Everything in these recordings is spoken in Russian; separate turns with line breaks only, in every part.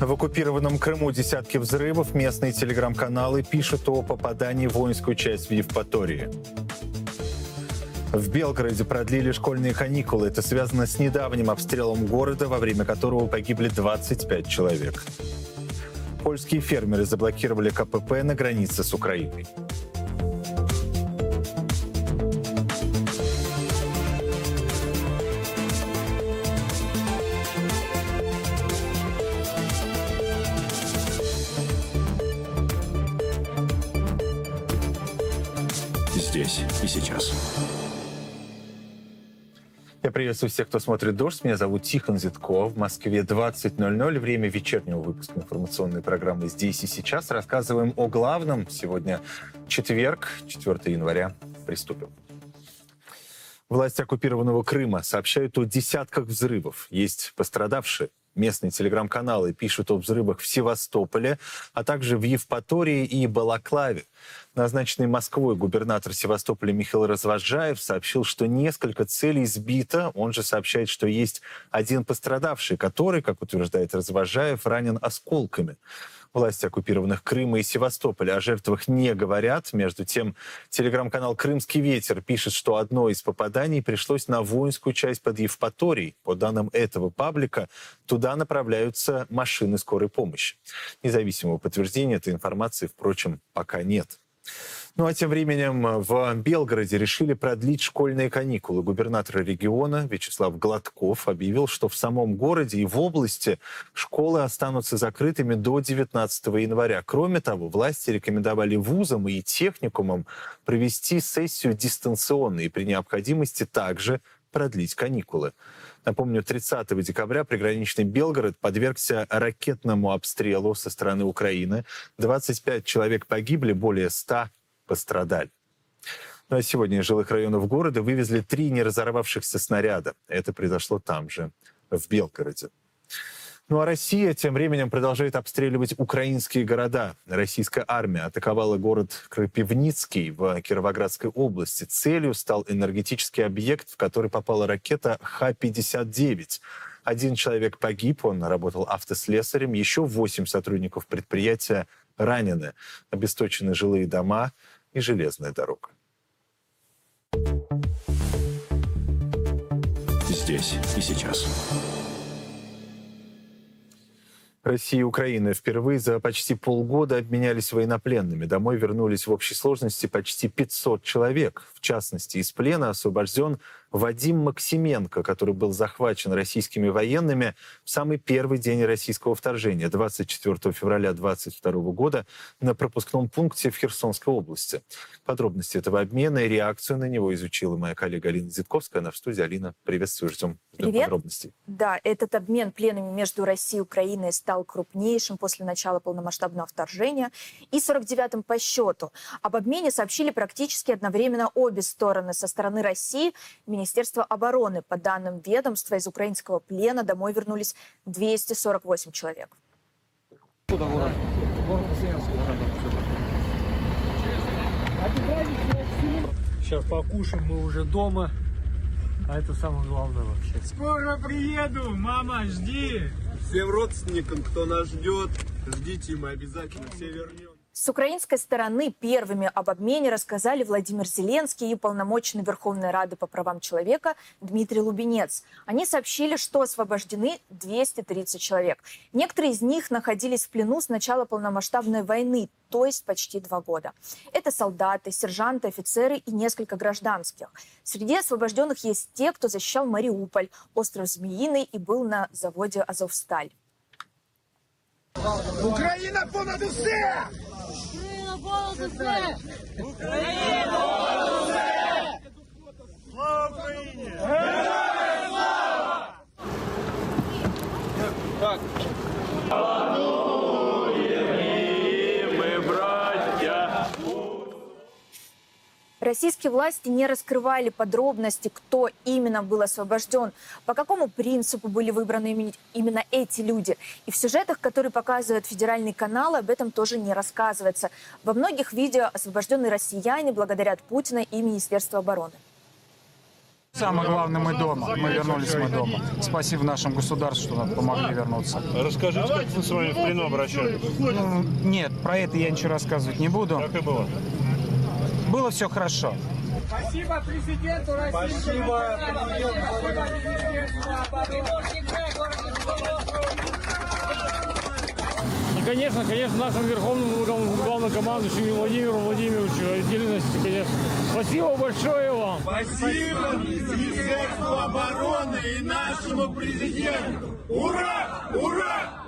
В оккупированном Крыму десятки взрывов. Местные телеграм-каналы пишут о попадании в воинскую часть в Евпатории. В Белгороде продлили школьные каникулы. Это связано с недавним обстрелом города, во время которого погибли 25 человек. Польские фермеры заблокировали КПП на границе с Украиной. Приветствую всех, кто смотрит «Дождь». Меня зовут Тихон Зитков. В Москве 20.00. Время вечернего выпуска информационной программы «Здесь и сейчас». Рассказываем о главном. Сегодня четверг, 4 января. Приступим. Власти оккупированного Крыма сообщают о десятках взрывов. Есть пострадавшие. Местные телеграм-каналы пишут о взрывах в Севастополе, а также в Евпатории и Балаклаве. Назначенный Москвой губернатор Севастополя Михаил Развожаев сообщил, что несколько целей сбито. Он же сообщает, что есть один пострадавший, который, как утверждает Развожаев, ранен осколками. Власти оккупированных Крыма и Севастополя о жертвах не говорят. Между тем, телеграм-канал «Крымский ветер» пишет, что одно из попаданий пришлось на воинскую часть под Евпаторией. По данным этого паблика, туда направляются машины скорой помощи. Независимого подтверждения этой информации, впрочем, пока нет. Ну а тем временем в Белгороде решили продлить школьные каникулы. Губернатор региона Вячеслав Гладков объявил, что в самом городе и в области школы останутся закрытыми до 19 января. Кроме того, власти рекомендовали вузам и техникумам провести сессию дистанционно и при необходимости также продлить каникулы. Напомню, 30 декабря приграничный Белгород подвергся ракетному обстрелу со стороны Украины. 25 человек погибли, более 100 пострадали. Ну а сегодня из жилых районов города вывезли три неразорвавшихся снаряда. Это произошло там же, в Белгороде. Ну а Россия тем временем продолжает обстреливать украинские города. Российская армия атаковала город Крапивницкий в Кировоградской области. Целью стал энергетический объект, в который попала ракета Х-59. Один человек погиб, он работал автослесарем. Еще восемь сотрудников предприятия ранены. Обесточены жилые дома и железная дорога.
Здесь и сейчас.
Россия и Украина впервые за почти полгода обменялись военнопленными. Домой вернулись в общей сложности почти 500 человек. В частности, из плена освобожден Вадим Максименко, который был захвачен российскими военными в самый первый день российского вторжения, 24 февраля 2022 года, на пропускном пункте в Херсонской области. Подробности этого обмена и реакцию на него изучила моя коллега Алина Зитковская. Она в студии. Алина, приветствую, ждем, ждем
Привет.
подробностей.
Да, этот обмен пленами между Россией и Украиной стал крупнейшим после начала полномасштабного вторжения и 49-м по счету. Об обмене сообщили практически одновременно обе стороны. Со стороны России Министерство обороны. По данным ведомства, из украинского плена домой вернулись 248 человек.
Сейчас покушаем, мы уже дома. А это самое главное вообще.
Скоро приеду, мама, жди.
Всем родственникам, кто нас ждет, ждите, мы обязательно все вернем.
С украинской стороны первыми об обмене рассказали Владимир Зеленский и полномочный Верховной Рады по правам человека Дмитрий Лубенец. Они сообщили, что освобождены 230 человек. Некоторые из них находились в плену с начала полномасштабной войны, то есть почти два года. Это солдаты, сержанты, офицеры и несколько гражданских. Среди освобожденных есть те, кто защищал Мариуполь, остров Змеиный и был на заводе «Азовсталь».
Україна понад усе! Слава Україні!
Российские власти не раскрывали подробности, кто именно был освобожден, по какому принципу были выбраны именно- эти люди. И в сюжетах, которые показывают федеральные каналы, об этом тоже не рассказывается. Во многих видео освобожденные россияне благодарят Путина и Министерство обороны.
Самое главное, мы дома. Мы вернулись, мы дома. Спасибо нашему государству, что нам помогли вернуться.
Расскажите, как вы с вами в плену обращались?
Ну, нет, про это я ничего рассказывать не буду.
Как и было?
Было все хорошо.
Спасибо президенту России.
Спасибо,
И, конечно, конечно, нашему верховному глав- главнокомандующему Владимиру Владимировичу отдельности, конечно. Спасибо большое вам.
Спасибо Министерству обороны и нашему президенту. Ура! Ура!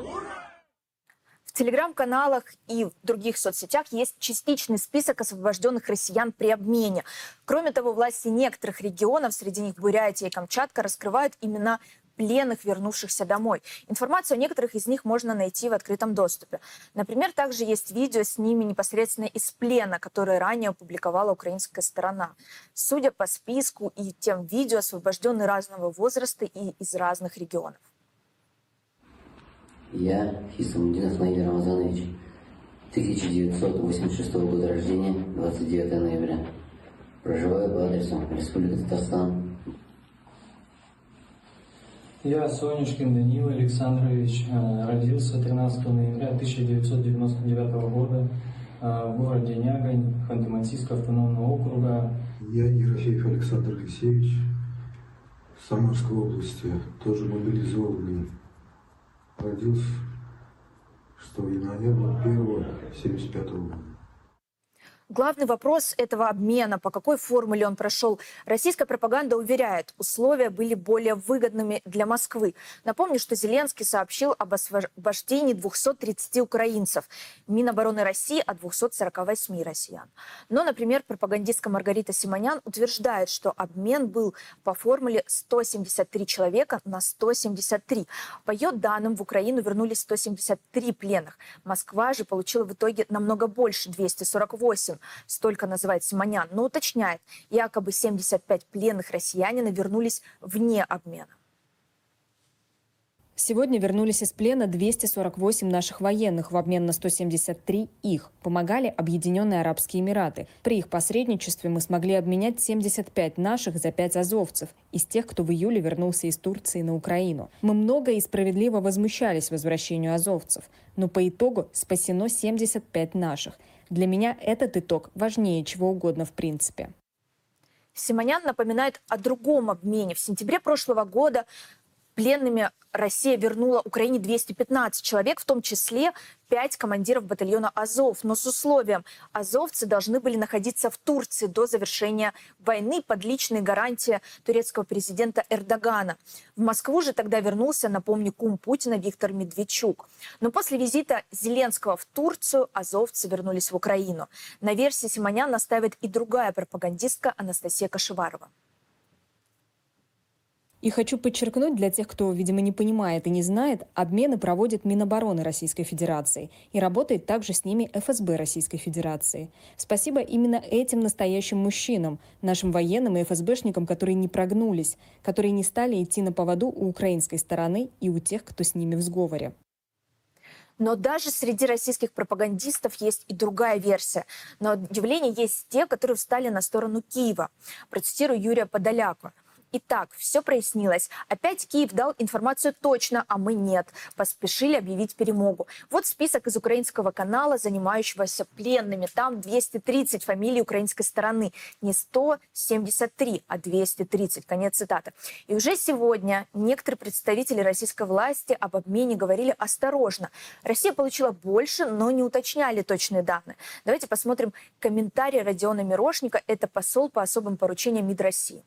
Телеграм-каналах и в других соцсетях есть частичный список освобожденных россиян при обмене. Кроме того, власти некоторых регионов, среди них Бурятия и Камчатка, раскрывают имена пленных, вернувшихся домой. Информацию о некоторых из них можно найти в открытом доступе. Например, также есть видео с ними непосредственно из плена, которое ранее опубликовала украинская сторона. Судя по списку и тем видео, освобожденные разного возраста и из разных регионов.
Я, Хисамудин Асмаил Рамазанович, 1986 года рождения, 29 ноября. Проживаю по адресу Республика Татарстан.
Я Сонюшкин Данил Александрович, э, родился 13 ноября 1999 года э, в городе Нягань, Ханты-Мансийского автономного округа.
Я Ерофеев Александр Алексеевич, Самарской области, тоже мобилизованный. Родился 6 января 1 75 года.
Главный вопрос этого обмена, по какой формуле он прошел, российская пропаганда уверяет, условия были более выгодными для Москвы. Напомню, что Зеленский сообщил об освобождении 230 украинцев, Минобороны России о 248 россиян. Но, например, пропагандистка Маргарита Симонян утверждает, что обмен был по формуле 173 человека на 173. По ее данным, в Украину вернулись 173 пленных. Москва же получила в итоге намного больше, 248 столько называет Симонян, но уточняет, якобы 75 пленных россиянина вернулись вне обмена.
Сегодня вернулись из плена 248 наших военных в обмен на 173 их. Помогали Объединенные Арабские Эмираты. При их посредничестве мы смогли обменять 75 наших за 5 азовцев из тех, кто в июле вернулся из Турции на Украину. Мы много и справедливо возмущались возвращению азовцев, но по итогу спасено 75 наших. Для меня этот итог важнее чего угодно в принципе.
Симонян напоминает о другом обмене. В сентябре прошлого года пленными Россия вернула Украине 215 человек, в том числе 5 командиров батальона «Азов», но с условием азовцы должны были находиться в Турции до завершения войны под личной гарантией турецкого президента Эрдогана. В Москву же тогда вернулся, напомню, кум Путина Виктор Медведчук. Но после визита Зеленского в Турцию азовцы вернулись в Украину. На версии Симонян настаивает и другая пропагандистка Анастасия Кашеварова.
И хочу подчеркнуть для тех, кто, видимо, не понимает и не знает, обмены проводит Минобороны Российской Федерации и работает также с ними ФСБ Российской Федерации. Спасибо именно этим настоящим мужчинам, нашим военным и ФСБшникам, которые не прогнулись, которые не стали идти на поводу у украинской стороны и у тех, кто с ними в сговоре.
Но даже среди российских пропагандистов есть и другая версия. На удивление есть те, которые встали на сторону Киева. Процитирую Юрия Подоляка. Итак, все прояснилось. Опять Киев дал информацию точно, а мы нет. Поспешили объявить перемогу. Вот список из украинского канала, занимающегося пленными. Там 230 фамилий украинской стороны. Не 173, а 230. Конец цитаты. И уже сегодня некоторые представители российской власти об обмене говорили осторожно. Россия получила больше, но не уточняли точные данные. Давайте посмотрим комментарий Родиона Мирошника. Это посол по особым поручениям МИД России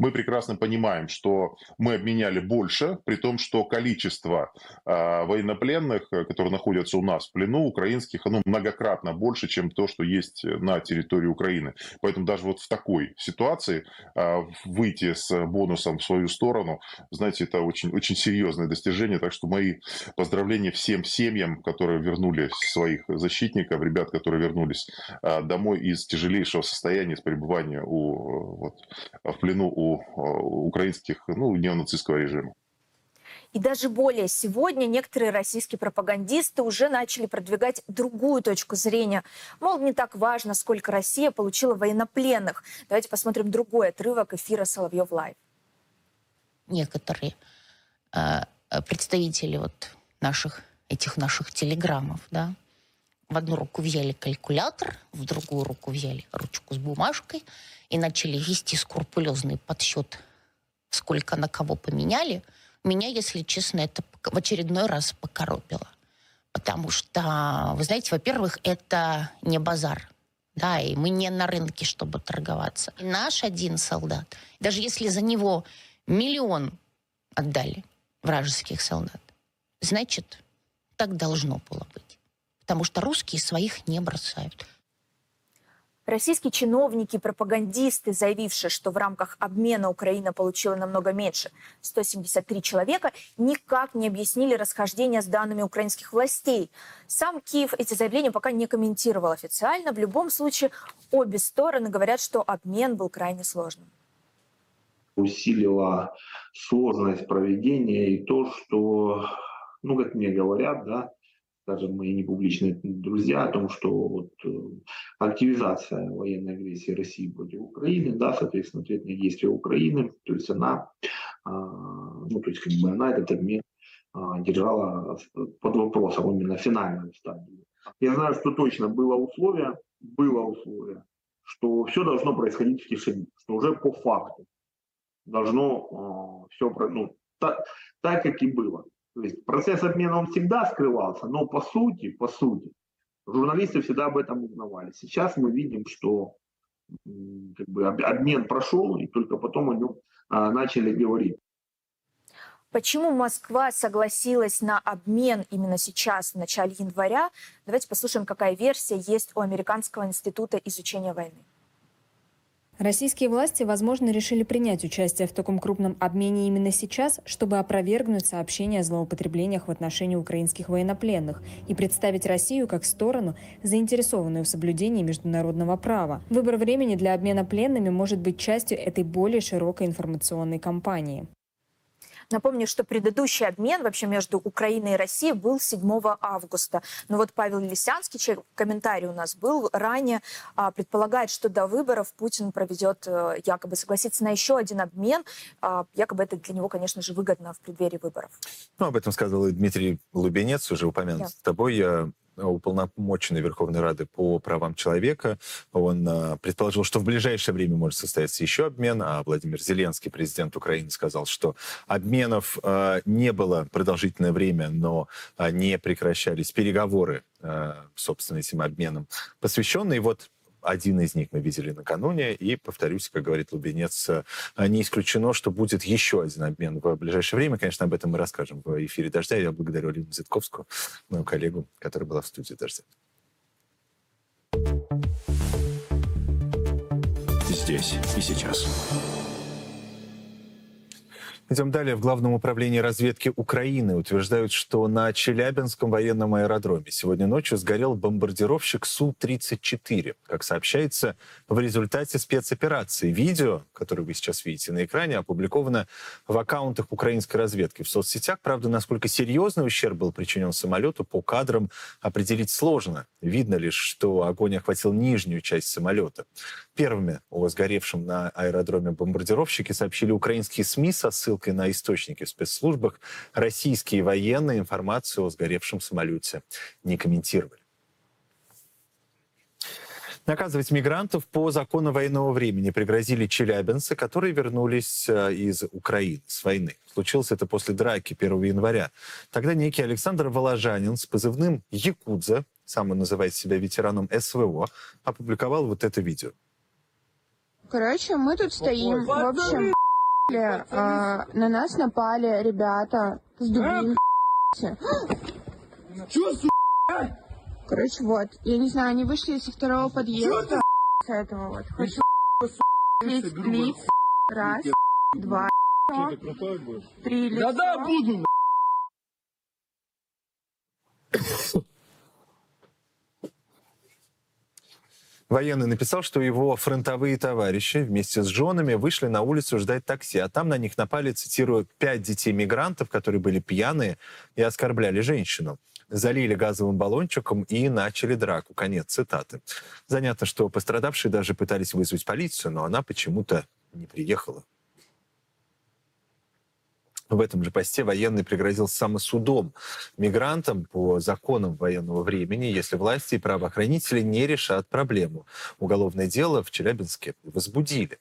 мы прекрасно понимаем, что мы обменяли больше, при том, что количество э, военнопленных, которые находятся у нас в плену, украинских, оно многократно больше, чем то, что есть на территории Украины. Поэтому даже вот в такой ситуации э, выйти с бонусом в свою сторону, знаете, это очень, очень серьезное достижение. Так что мои поздравления всем семьям, которые вернули своих защитников, ребят, которые вернулись э, домой из тяжелейшего состояния, с пребывания у, вот, в плену у украинских, ну, неонацистского режима.
И даже более, сегодня некоторые российские пропагандисты уже начали продвигать другую точку зрения. Мол, не так важно, сколько Россия получила военнопленных. Давайте посмотрим другой отрывок эфира «Соловьев Лайв».
Некоторые э, представители вот наших, этих наших телеграммов, да, в одну руку взяли калькулятор, в другую руку взяли ручку с бумажкой и начали вести скрупулезный подсчет, сколько на кого поменяли. Меня, если честно, это в очередной раз покоробило. Потому что, вы знаете, во-первых, это не базар. Да, и мы не на рынке, чтобы торговаться. И наш один солдат, даже если за него миллион отдали вражеских солдат, значит, так должно было быть потому что русские своих не бросают.
Российские чиновники и пропагандисты, заявившие, что в рамках обмена Украина получила намного меньше, 173 человека, никак не объяснили расхождение с данными украинских властей. Сам Киев эти заявления пока не комментировал официально. В любом случае, обе стороны говорят, что обмен был крайне сложным.
Усилила сложность проведения и то, что, ну, как мне говорят, да, скажем, мои непубличные друзья о том, что вот э, активизация военной агрессии России против Украины, да, соответственно, ответные действия Украины, то есть она, а, ну, то есть как бы она этот обмен а, держала под вопросом именно финальную стадию. Я знаю, что точно было условие, было условие, что все должно происходить в тишине, что уже по факту должно э, все, ну, так, так, как и было. То есть процесс обмена он всегда скрывался, но по сути, по сути, журналисты всегда об этом узнавали. Сейчас мы видим, что как бы, обмен прошел, и только потом о нем а, начали говорить.
Почему Москва согласилась на обмен именно сейчас, в начале января? Давайте послушаем, какая версия есть у Американского института изучения войны.
Российские власти, возможно, решили принять участие в таком крупном обмене именно сейчас, чтобы опровергнуть сообщения о злоупотреблениях в отношении украинских военнопленных и представить Россию как сторону, заинтересованную в соблюдении международного права. Выбор времени для обмена пленными может быть частью этой более широкой информационной кампании.
Напомню, что предыдущий обмен вообще между Украиной и Россией был 7 августа. Но вот Павел Лисянский, чей комментарий у нас был ранее, а, предполагает, что до выборов Путин проведет, э, якобы согласится на еще один обмен. А, якобы это для него, конечно же, выгодно в преддверии выборов.
Ну, об этом сказал Дмитрий Лубенец, уже упомянут да. тобой. Я уполномоченный Верховной Рады по правам человека. Он э, предположил, что в ближайшее время может состояться еще обмен, а Владимир Зеленский, президент Украины, сказал, что обменов э, не было продолжительное время, но э, не прекращались переговоры, э, собственно, этим обменом посвященные. Вот один из них мы видели накануне, и, повторюсь, как говорит Лубенец, э, не исключено, что будет еще один обмен в ближайшее время. Конечно, об этом мы расскажем в эфире «Дождя». Я благодарю Алину Зитковскую, мою коллегу, которая была в студии «Дождя».
Здесь и сейчас.
Идем далее. В Главном управлении разведки Украины утверждают, что на Челябинском военном аэродроме сегодня ночью сгорел бомбардировщик Су-34. Как сообщается, в результате спецоперации. Видео, которое вы сейчас видите на экране, опубликовано в аккаунтах украинской разведки в соцсетях. Правда, насколько серьезный ущерб был причинен самолету, по кадрам определить сложно. Видно лишь, что огонь охватил нижнюю часть самолета. Первыми о сгоревшем на аэродроме бомбардировщике сообщили украинские СМИ со ссылкой на источники в спецслужбах, российские военные информацию о сгоревшем самолете не комментировали. Наказывать мигрантов по закону военного времени пригрозили челябинцы, которые вернулись э, из Украины с войны. Случилось это после драки 1 января. Тогда некий Александр Воложанин с позывным «Якудза», сам он называет себя ветераном СВО, опубликовал вот это видео.
Короче, мы тут стоим. В общем, а, на нас напали ребята с дубинкой. Короче, вот. Я не знаю, они вышли со второго подъезда. С этого вот. Хочу лиц, лиц. Раз, два, три лица. Да-да, буду.
Военный написал, что его фронтовые товарищи вместе с женами вышли на улицу ждать такси, а там на них напали, цитирую, пять детей-мигрантов, которые были пьяные и оскорбляли женщину. Залили газовым баллончиком и начали драку. Конец цитаты. Занятно, что пострадавшие даже пытались вызвать полицию, но она почему-то не приехала. В этом же посте военный пригрозил самосудом мигрантам по законам военного времени, если власти и правоохранители не решат проблему. Уголовное дело в Челябинске возбудили.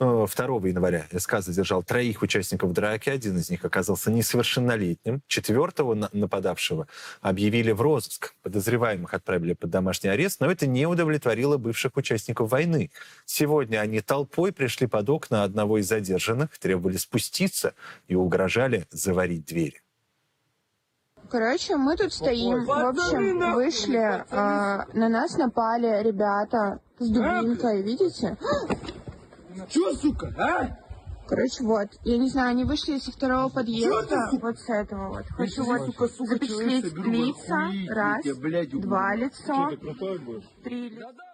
Но 2 января СК задержал троих участников драки. Один из них оказался несовершеннолетним. Четвертого нападавшего объявили в розыск. Подозреваемых отправили под домашний арест, но это не удовлетворило бывших участников войны. Сегодня они толпой пришли под окна одного из задержанных, требовали спуститься и угрожали угрожали заварить двери.
Короче, мы тут стоим, в общем, вышли, э, на нас напали ребята с дубинкой, видите?
Чё, сука, а?
Короче, вот, я не знаю, они вышли со второго подъезда, вот с этого вот. Хочу вот запечатлеть лица, раз, два лицо, три лица.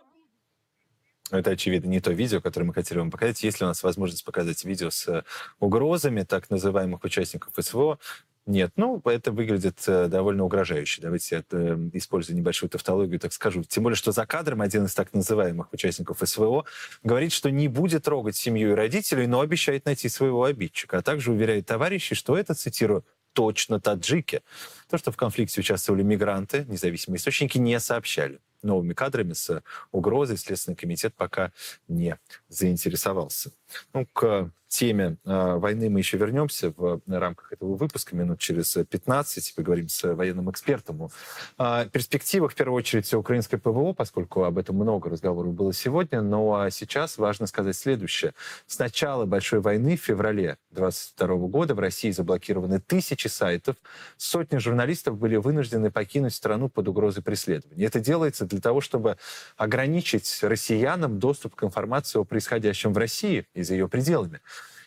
Это, очевидно, не то видео, которое мы хотели вам показать. Если у нас возможность показать видео с угрозами так называемых участников СВО, нет, ну, это выглядит э, довольно угрожающе. Давайте я э, использую небольшую тавтологию, так скажу. Тем более, что за кадром один из так называемых участников СВО говорит, что не будет трогать семью и родителей, но обещает найти своего обидчика. А также уверяет товарищей, что это, цитирую, точно таджики. То, что в конфликте участвовали мигранты, независимые источники не сообщали новыми кадрами с угрозой Следственный комитет пока не заинтересовался. Ну, к теме э, войны мы еще вернемся в рамках этого выпуска минут через 15. Поговорим с военным экспертом о э, перспективах, в первую очередь, украинской ПВО, поскольку об этом много разговоров было сегодня. Но сейчас важно сказать следующее. С начала большой войны в феврале 2022 года в России заблокированы тысячи сайтов. Сотни журналистов были вынуждены покинуть страну под угрозой преследования. Это делается для того, чтобы ограничить россиянам доступ к информации о происходящем в России и за ее пределами.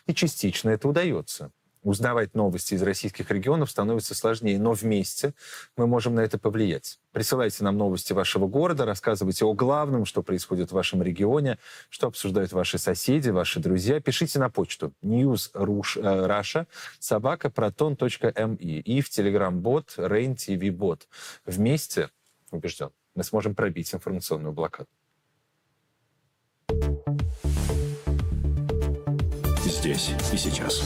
И частично это удается. Узнавать новости из российских регионов становится сложнее, но вместе мы можем на это повлиять. Присылайте нам новости вашего города, рассказывайте о главном, что происходит в вашем регионе, что обсуждают ваши соседи, ваши друзья. Пишите на почту newsrusha собака proton.me и в телеграм-бот Rain TV Bot. Вместе, убежден, мы сможем пробить информационную блокаду.
Здесь и сейчас.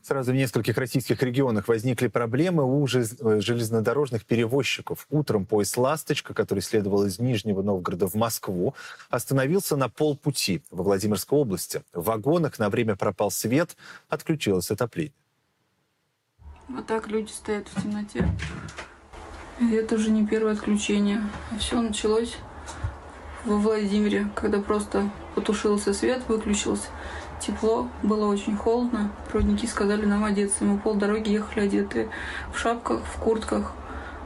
Сразу в нескольких российских регионах возникли проблемы у железнодорожных перевозчиков. Утром поезд «Ласточка», который следовал из Нижнего Новгорода в Москву, остановился на полпути во Владимирской области. В вагонах на время пропал свет, отключилось отопление.
Вот так люди стоят в темноте. И это уже не первое отключение. Все началось во Владимире, когда просто потушился свет, выключился. Тепло, было очень холодно. Проводники сказали нам одеться. Мы полдороги ехали одетые в шапках, в куртках,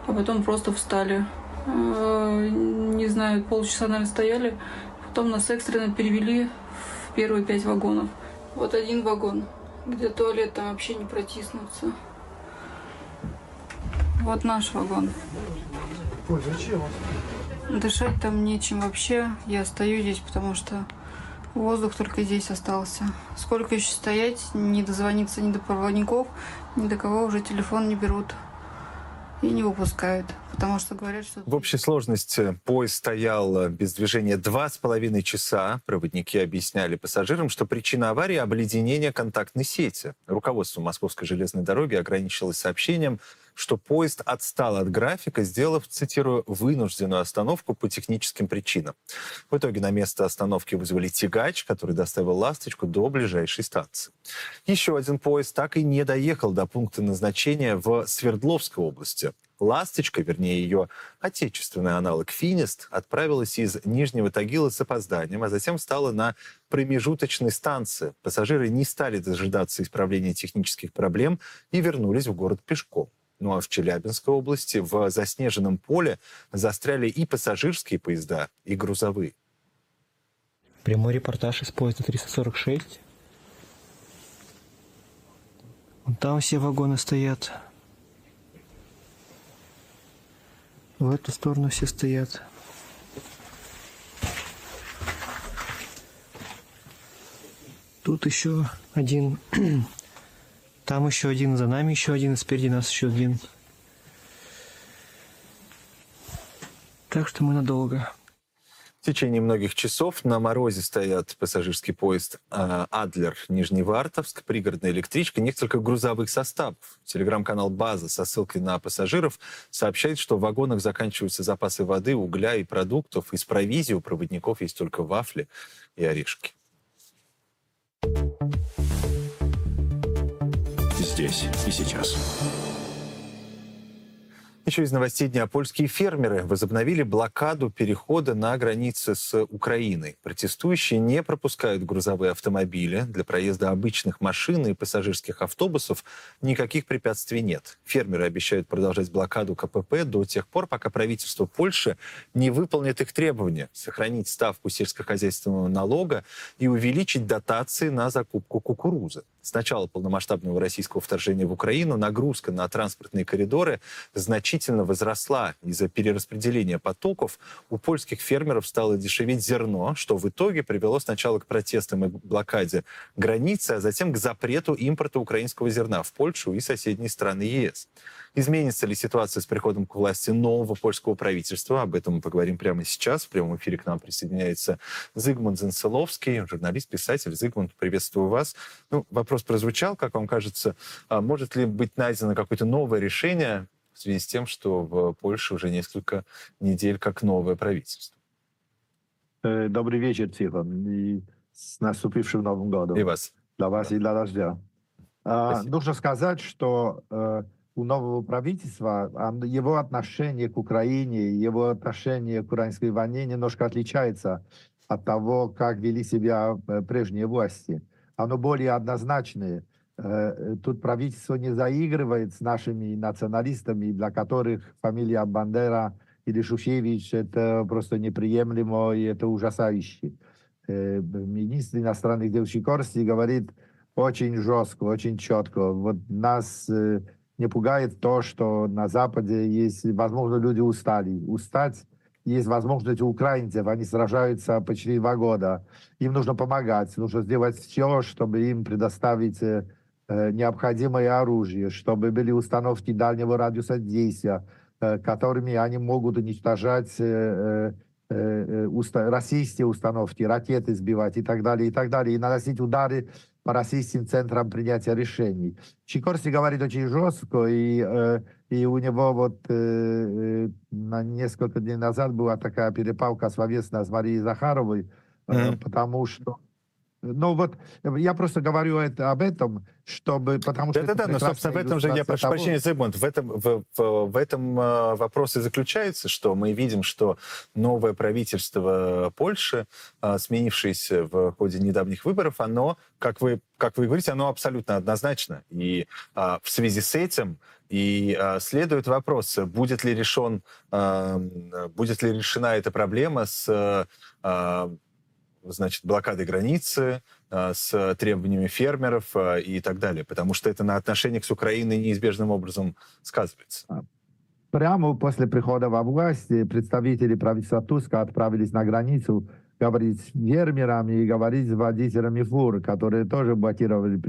а потом просто встали. А, не знаю, полчаса, наверное, стояли. Потом нас экстренно перевели в первые пять вагонов. Вот один вагон, где туалет, там вообще не протиснуться. Вот наш вагон.
Ой, зачем?
Дышать там нечем вообще. Я стою здесь, потому что воздух только здесь остался. Сколько еще стоять, не дозвониться ни до проводников, ни до кого уже телефон не берут и не выпускают, потому что говорят, что...
В общей сложности поезд стоял без движения два с половиной часа. Проводники объясняли пассажирам, что причина аварии — обледенение контактной сети. Руководство Московской железной дороги ограничилось сообщением, что поезд отстал от графика, сделав, цитирую, вынужденную остановку по техническим причинам. В итоге на место остановки вызвали тягач, который доставил «Ласточку» до ближайшей станции. Еще один поезд так и не доехал до пункта назначения в Свердловской области. «Ласточка», вернее, ее отечественный аналог «Финист», отправилась из Нижнего Тагила с опозданием, а затем встала на промежуточной станции. Пассажиры не стали дожидаться исправления технических проблем и вернулись в город пешком. Ну а в Челябинской области в заснеженном поле застряли и пассажирские поезда, и грузовые.
Прямой репортаж из поезда 346. Вон там все вагоны стоят. В эту сторону все стоят. Тут еще один. Там еще один, за нами еще один, спереди нас еще один. Так что мы надолго.
В течение многих часов на морозе стоят пассажирский поезд э, «Адлер» Нижневартовск, пригородная электричка, несколько грузовых составов. Телеграм-канал «База» со ссылкой на пассажиров сообщает, что в вагонах заканчиваются запасы воды, угля и продуктов. Из провизии у проводников есть только вафли и орешки.
Здесь и сейчас.
Еще из новостей дня. Польские фермеры возобновили блокаду перехода на границе с Украиной. Протестующие не пропускают грузовые автомобили. Для проезда обычных машин и пассажирских автобусов никаких препятствий нет. Фермеры обещают продолжать блокаду КПП до тех пор, пока правительство Польши не выполнит их требования сохранить ставку сельскохозяйственного налога и увеличить дотации на закупку кукурузы. С начала полномасштабного российского вторжения в Украину нагрузка на транспортные коридоры значительно возросла. Из-за перераспределения потоков у польских фермеров стало дешеветь зерно, что в итоге привело сначала к протестам и блокаде границы, а затем к запрету импорта украинского зерна в Польшу и соседние страны ЕС. Изменится ли ситуация с приходом к власти нового польского правительства? Об этом мы поговорим прямо сейчас. В прямом эфире к нам присоединяется Зигмунд Занцеловский, журналист, писатель. Зигмунд, приветствую вас. Ну, вопрос прозвучал, как вам кажется, а может ли быть найдено какое-то новое решение в связи с тем, что в Польше уже несколько недель как новое правительство?
Добрый вечер, Тихон, и с наступившим Новым годом.
И вас.
Для вас и для дождя. А, нужно сказать, что э, у нового правительства его отношение к Украине, его отношение к украинской войне немножко отличается от того, как вели себя прежние власти. Оно более однозначное. Тут правительство не заигрывает с нашими националистами, для которых фамилия Бандера или Шушевич это просто неприемлемо и это ужасающе. Министр иностранных дел Сикорский говорит очень жестко, очень четко. Вот нас не пугает то, что на Западе есть, возможно, люди устали. Устать есть возможность у украинцев, они сражаются почти два года. Им нужно помогать, нужно сделать все, чтобы им предоставить э, необходимое оружие, чтобы были установки дальнего радиуса действия, э, которыми они могут уничтожать э, э, российские установки, ракеты сбивать и так далее, и так далее, и наносить удары по российским центрам принятия решений. Чикорси говорит очень жестко, и, э, и у него вот э, на несколько дней назад была такая перепалка словесная с Марией Захаровой, mm-hmm. потому что ну вот я просто говорю это, об этом, чтобы, потому что...
Да-да-да, но, собственно, в этом же, я прошу того... прощения, Зигмунд, в этом, в, в, в этом э, вопрос и заключается, что мы видим, что новое правительство Польши, э, сменившееся в ходе недавних выборов, оно, как вы, как вы говорите, оно абсолютно однозначно. И э, в связи с этим и э, следует вопрос, будет ли решен, э, будет ли решена эта проблема с э, значит, блокадой границы, с требованиями фермеров и так далее, потому что это на отношениях с Украиной неизбежным образом сказывается.
Прямо после прихода во власть представители правительства Туска отправились на границу говорить с фермерами и говорить с водителями фур, которые тоже блокировали,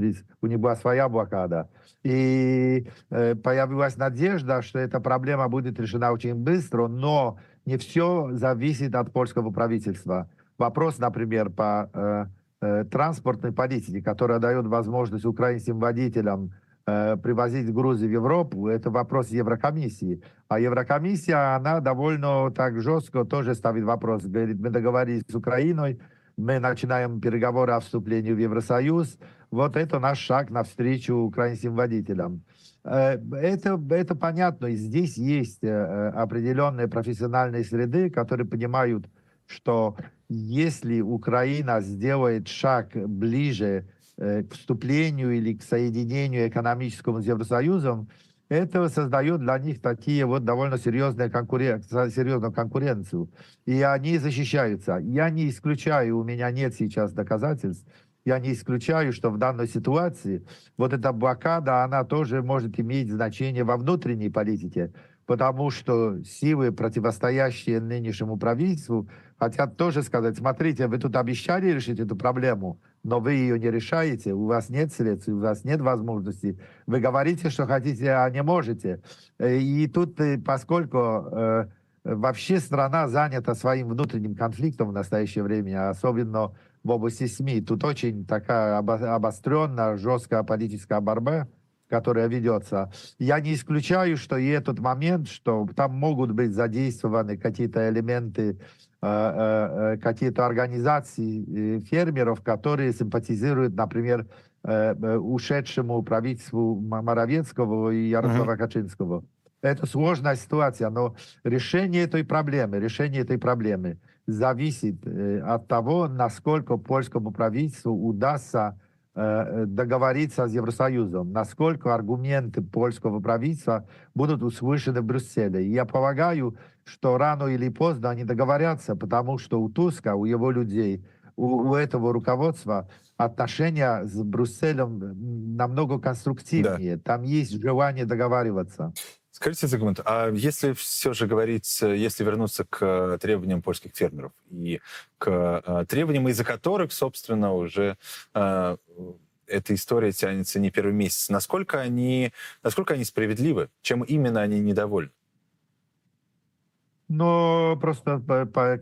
у них была своя блокада. И э, появилась надежда, что эта проблема будет решена очень быстро, но не все зависит от польского правительства. Вопрос, например, по э, э, транспортной политике, которая дает возможность украинским водителям э, привозить грузы в Европу, это вопрос Еврокомиссии. А Еврокомиссия, она довольно так жестко тоже ставит вопрос. Говорит, мы договорились с Украиной, мы начинаем переговоры о вступлении в Евросоюз. Вот это наш шаг навстречу украинским водителям. Это, это понятно. И здесь есть определенные профессиональные среды, которые понимают, что если Украина сделает шаг ближе э, к вступлению или к соединению экономическому с Евросоюзом, это создает для них такие вот довольно серьезные конкурен... серьезную конкуренцию. И они защищаются. Я не исключаю, у меня нет сейчас доказательств, я не исключаю, что в данной ситуации вот эта блокада, она тоже может иметь значение во внутренней политике. потому что силы, противостоящие нынешнему правительству, хотят тоже сказать, смотрите, вы тут обещали решить эту проблему, но вы ее не решаете, у вас нет средств, у вас нет возможностей. Вы говорите, что хотите, а не можете. И тут, поскольку э, вообще страна занята своим внутренним конфликтом в настоящее время, особенно в области СМИ, тут очень такая обостренная, жесткая политическая борьба, которая ведется. Я не исключаю, что и этот момент, что там могут быть задействованы какие-то элементы, э, э, э, какие-то организации фермеров, которые симпатизируют, например, ушедшему правительству Моровецкого и Ярослава mm-hmm. Качинского. Это сложная ситуация, но решение этой проблемы, решение этой проблемы зависит от того, насколько польскому правительству удастся Э, договориться с Евросоюзом, насколько аргументы польского правительства будут услышаны в Брюсселе. И я полагаю, что рано или поздно они договорятся, потому что у Туска, у его людей, у, у этого руководства отношения с Брюсселем намного конструктивнее. Да. Там есть желание договариваться.
Скажите, Зигмунд, а если все же говорить, если вернуться к э, требованиям польских фермеров и к э, требованиям, из-за которых, собственно, уже э, эта история тянется не первый месяц, насколько они, насколько они справедливы? Чем именно они недовольны?
Ну, просто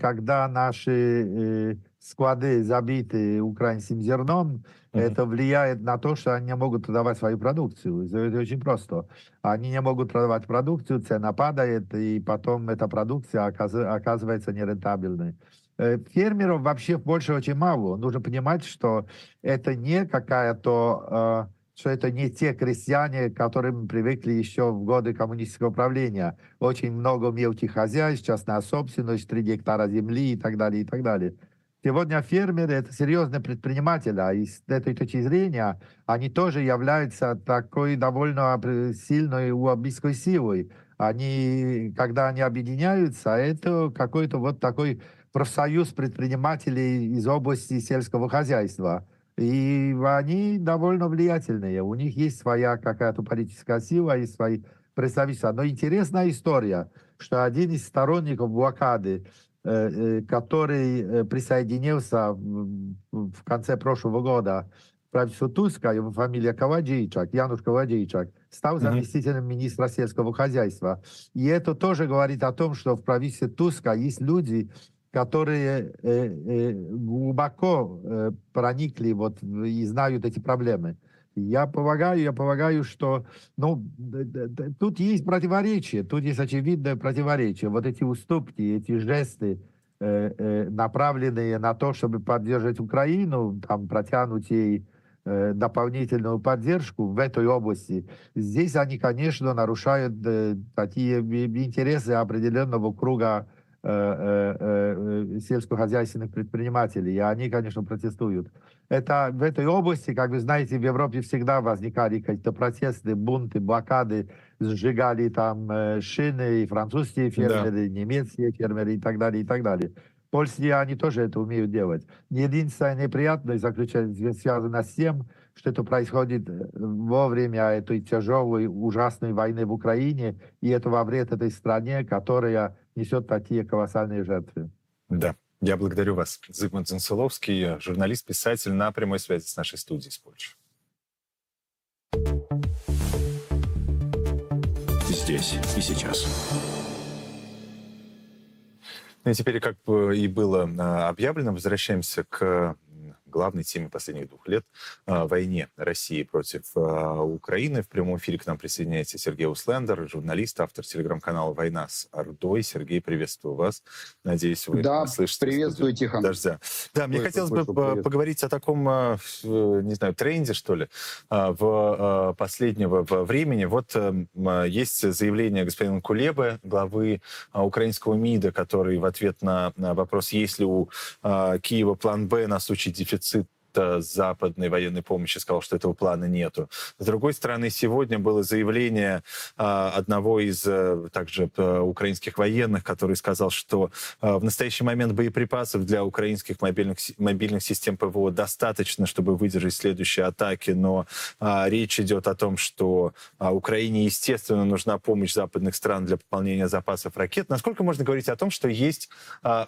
когда наши склады забиты украинским зерном, mm-hmm. это влияет на то, что они не могут продавать свою продукцию. Это очень просто. Они не могут продавать продукцию, цена падает, и потом эта продукция оказывается нерентабельной. Э, фермеров вообще больше очень мало. Нужно понимать, что это не какая-то, э, что это не те крестьяне, к которым привыкли еще в годы коммунистического правления. Очень много мелких хозяйств, частная собственность, 3 гектара земли и так далее, и так далее. Сегодня фермеры – это серьезные предприниматели, а с этой точки зрения они тоже являются такой довольно сильной лоббистской силой. Они, когда они объединяются, это какой-то вот такой профсоюз предпринимателей из области сельского хозяйства. И они довольно влиятельные. У них есть своя какая-то политическая сила, есть свои представительства. Но интересная история, что один из сторонников блокады Э, э, который э, присоединился в конце прошлого года к правительству Туска, его фамилия Ковадейчак, Януш Ковадейчак, стал заместителем министра сельского хозяйства. И это тоже говорит о том, что в правительстве Туска есть люди, которые глубоко проникли вот, и знают эти проблемы. Я полагаю, я полагаю, что ну, тут есть противоречие, тут есть очевидное противоречие. Вот эти уступки, эти жесты, э, э, направленные на то, чтобы поддержать Украину, там, протянуть ей э, дополнительную поддержку в этой области, здесь они, конечно, нарушают э, такие интересы определенного круга э, э, э, сельскохозяйственных предпринимателей, и они, конечно, протестуют. Это в этой области, как вы знаете, в Европе всегда возникали какие-то протесты, бунты, блокады, сжигали там э, шины, и французские фермеры, да. немецкие фермеры и так далее, и так далее. Польские они тоже это умеют делать. Единственное неприятное заключается, связано с тем, что это происходит э, во время этой тяжелой, ужасной войны в Украине, и это во вред этой стране, которая несет такие колоссальные жертвы.
Да. Я благодарю вас. Зигмунд Занцеловский, журналист, писатель на прямой связи с нашей студией из Польши.
Здесь и сейчас.
Ну и теперь, как и было а, объявлено, возвращаемся к главной теме последних двух лет а, – войне России против а, Украины. В прямом эфире к нам присоединяется Сергей Услендер, журналист, автор телеграм-канала «Война с Ордой». Сергей, приветствую вас. Надеюсь, вы
да,
слышите.
приветствую, Тихон.
Дождя. Да, мне хотелось бы привет. поговорить о таком, а, не знаю, тренде, что ли, в последнего времени. Вот есть заявление господина Кулебы, главы украинского МИДа, который в ответ на вопрос, есть ли у Киева план «Б» на случай дефицита э, западной военной помощи, сказал, что этого плана нету. С другой стороны, сегодня было заявление э, одного из э, также э, украинских военных, который сказал, что э, в настоящий момент боеприпасов для украинских мобильных, мобильных систем ПВО достаточно, чтобы выдержать следующие атаки, но э, речь идет о том, что э, Украине, естественно, нужна помощь западных стран для пополнения запасов ракет. Насколько можно говорить о том, что есть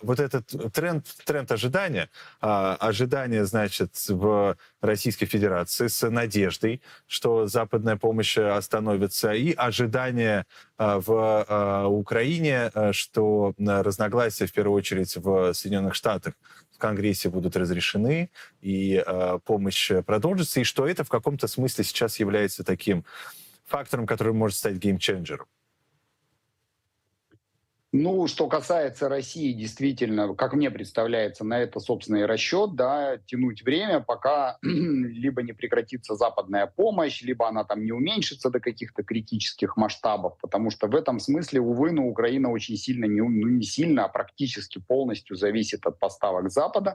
вот этот тренд, тренд ожидания, ожидание, значит, в Российской Федерации с надеждой, что западная помощь остановится, и ожидание э, в э, Украине, э, что разногласия, в первую очередь, в Соединенных Штатах в Конгрессе будут разрешены, и э, помощь продолжится, и что это в каком-то смысле сейчас является таким фактором, который может стать геймченджером.
Ну, что касается России, действительно, как мне представляется, на это собственный расчет, да, тянуть время, пока либо не прекратится западная помощь, либо она там не уменьшится до каких-то критических масштабов, потому что в этом смысле, увы, но Украина очень сильно, не, ну не сильно, а практически полностью зависит от поставок Запада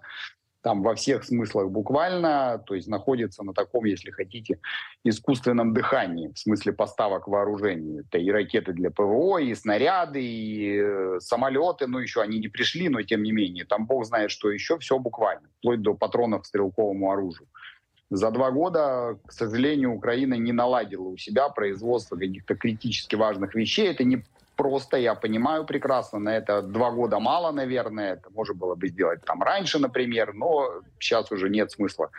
там во всех смыслах буквально, то есть находится на таком, если хотите, искусственном дыхании, в смысле поставок вооружений. Это и ракеты для ПВО, и снаряды, и э, самолеты, ну еще они не пришли, но тем не менее, там бог знает, что еще, все буквально, вплоть до патронов к стрелковому оружию. За два года, к сожалению, Украина не наладила у себя производство каких-то критически важных вещей. Это не просто, я понимаю прекрасно, на это два года мало, наверное, это можно было бы сделать там раньше, например, но сейчас уже нет смысла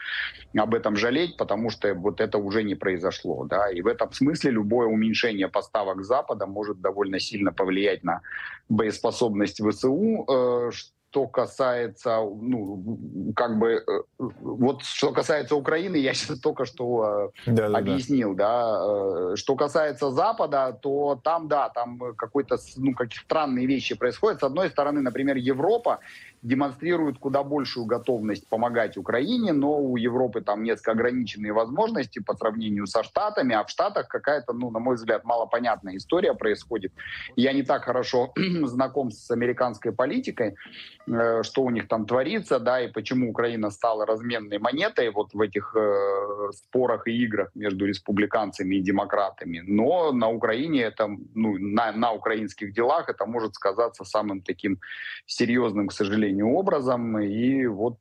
об этом жалеть, потому что вот это уже не произошло, да, и в этом смысле любое уменьшение поставок Запада может довольно сильно повлиять на боеспособность ВСУ, э, что касается, ну, как бы, э, вот что касается Украины, я сейчас только что да, да, объяснил, да. да. Что касается Запада, то там, да, там какой-то, ну, какие странные вещи происходят. С одной стороны, например, Европа демонстрирует куда большую готовность помогать Украине, но у Европы там несколько ограниченные возможности по сравнению со Штатами, а в Штатах какая-то, ну, на мой взгляд, малопонятная история происходит. Я не так хорошо знаком с американской политикой, э, что у них там творится, да, и почему Украина стала разменной монетой вот в этих э, спорах и играх между республиканцами и демократами. Но на Украине это, ну, на, на украинских делах это может сказаться самым таким серьезным, к сожалению, сожалению, образом. И вот,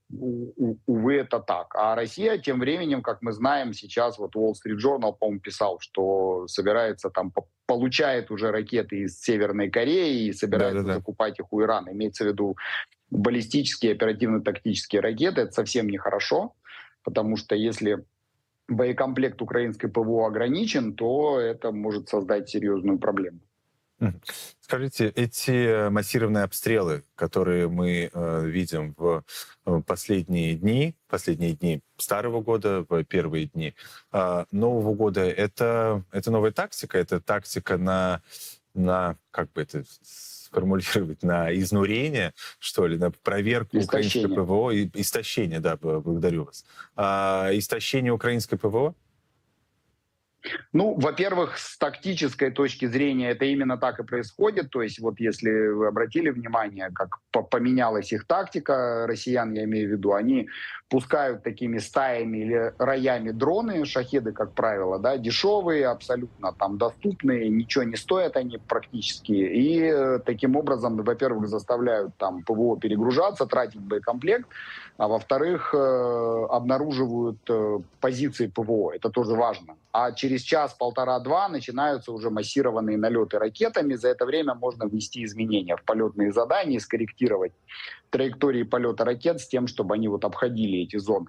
увы, это так. А Россия тем временем, как мы знаем, сейчас вот Wall Street Journal, по-моему, писал, что собирается там, получает уже ракеты из Северной Кореи и собирается Да-да-да. закупать их у Ирана. Имеется в виду баллистические оперативно-тактические ракеты. Это совсем нехорошо, потому что если боекомплект украинской ПВО ограничен, то это может создать серьезную проблему.
Скажите, эти массированные обстрелы, которые мы э, видим в э, последние дни, последние дни старого года, в первые дни э, Нового года, это, это новая тактика, это тактика на, на как бы это сформулировать, на изнурение, что ли, на проверку истощение. украинской ПВО, и, истощение, да, благодарю вас. А, истощение украинской ПВО?
Ну, во-первых, с тактической точки зрения это именно так и происходит. То есть вот если вы обратили внимание, как поменялась их тактика, россиян я имею в виду, они пускают такими стаями или роями дроны, шахеды, как правило, да, дешевые, абсолютно там доступные, ничего не стоят они практически. И э, таким образом, во-первых, заставляют там ПВО перегружаться, тратить боекомплект, а во-вторых, э, обнаруживают э, позиции ПВО. Это тоже важно. А через час, полтора-два начинаются уже массированные налеты ракетами. За это время можно ввести изменения в полетные задания, скорректировать траектории полета ракет с тем, чтобы они вот обходили эти зоны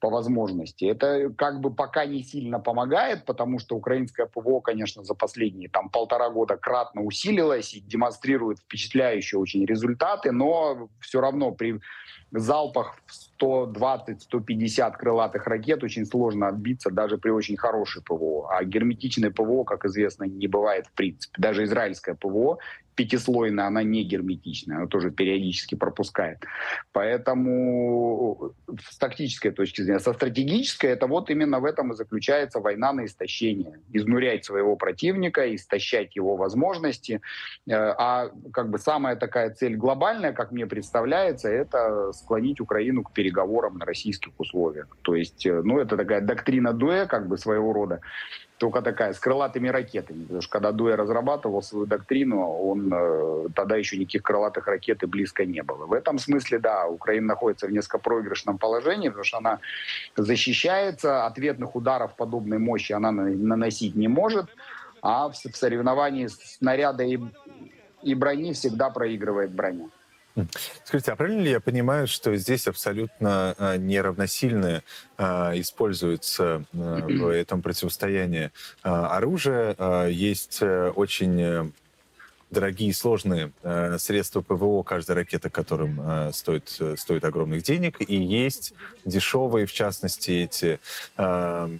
по возможности. Это как бы пока не сильно помогает, потому что украинское ПВО, конечно, за последние там полтора года кратно усилилось и демонстрирует впечатляющие очень результаты, но все равно при залпах 120-150 крылатых ракет очень сложно отбиться даже при очень хорошей ПВО. А герметичное ПВО, как известно, не бывает в принципе. Даже израильское ПВО пятислойная, она не герметичная, она тоже периодически пропускает. Поэтому с тактической точки зрения. Со стратегической, это вот именно в этом и заключается война на истощение. Изнурять своего противника, истощать его возможности. Э, а как бы самая такая цель глобальная, как мне представляется, это склонить Украину к переговорам на российских условиях. То есть, э, ну, это такая доктрина Дуэ, как бы своего рода, только такая, с крылатыми ракетами. Потому что когда Дуэ разрабатывал свою доктрину, он э, тогда еще никаких крылатых ракет и близко не было. В этом смысле, да, Украина находится в несколько проигрышном положении, потому что она защищается, ответных ударов подобной мощи она наносить не может, а в соревновании снаряда и, и брони всегда проигрывает броня.
Скажите, а правильно ли я понимаю, что здесь абсолютно а, неравносильно а, используется а, в этом противостоянии оружие? Есть а, очень э, дорогие и сложные э, средства ПВО, каждая ракета которым э, стоит, э, стоит огромных денег, и есть дешевые, в частности, эти э,